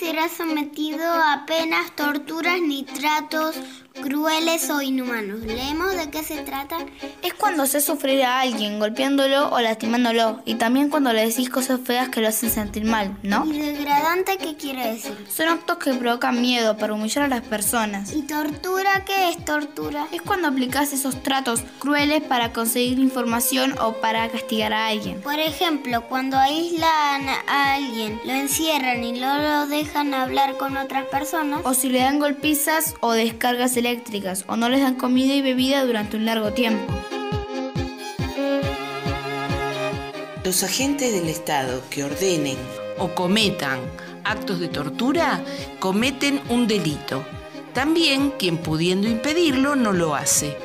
será sometido a penas, torturas ni tratos crueles o inhumanos. ¿Leemos de qué se trata? Es cuando haces sufrir a alguien golpeándolo o lastimándolo y también cuando le decís cosas feas que lo hacen sentir mal, ¿no? ¿Y degradante qué quiere decir? Son actos que provocan miedo para humillar a las personas. ¿Y tortura qué es tortura? Es cuando aplicas esos tratos crueles para conseguir información o para castigar a alguien. Por ejemplo, cuando aíslan a alguien, lo encierran y no lo dejan hablar con otras personas. O si le dan golpizas o descargas eléctricas o no les dan comida y bebida durante un largo tiempo. Los agentes del Estado que ordenen o cometan actos de tortura cometen un delito. También quien pudiendo impedirlo no lo hace.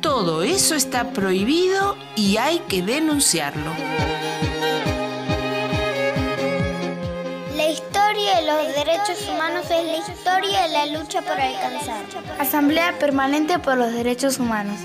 Todo eso está prohibido y hay que denunciarlo. Historia de los derechos humanos es la historia de la lucha por alcanzar. Asamblea Permanente por los Derechos Humanos.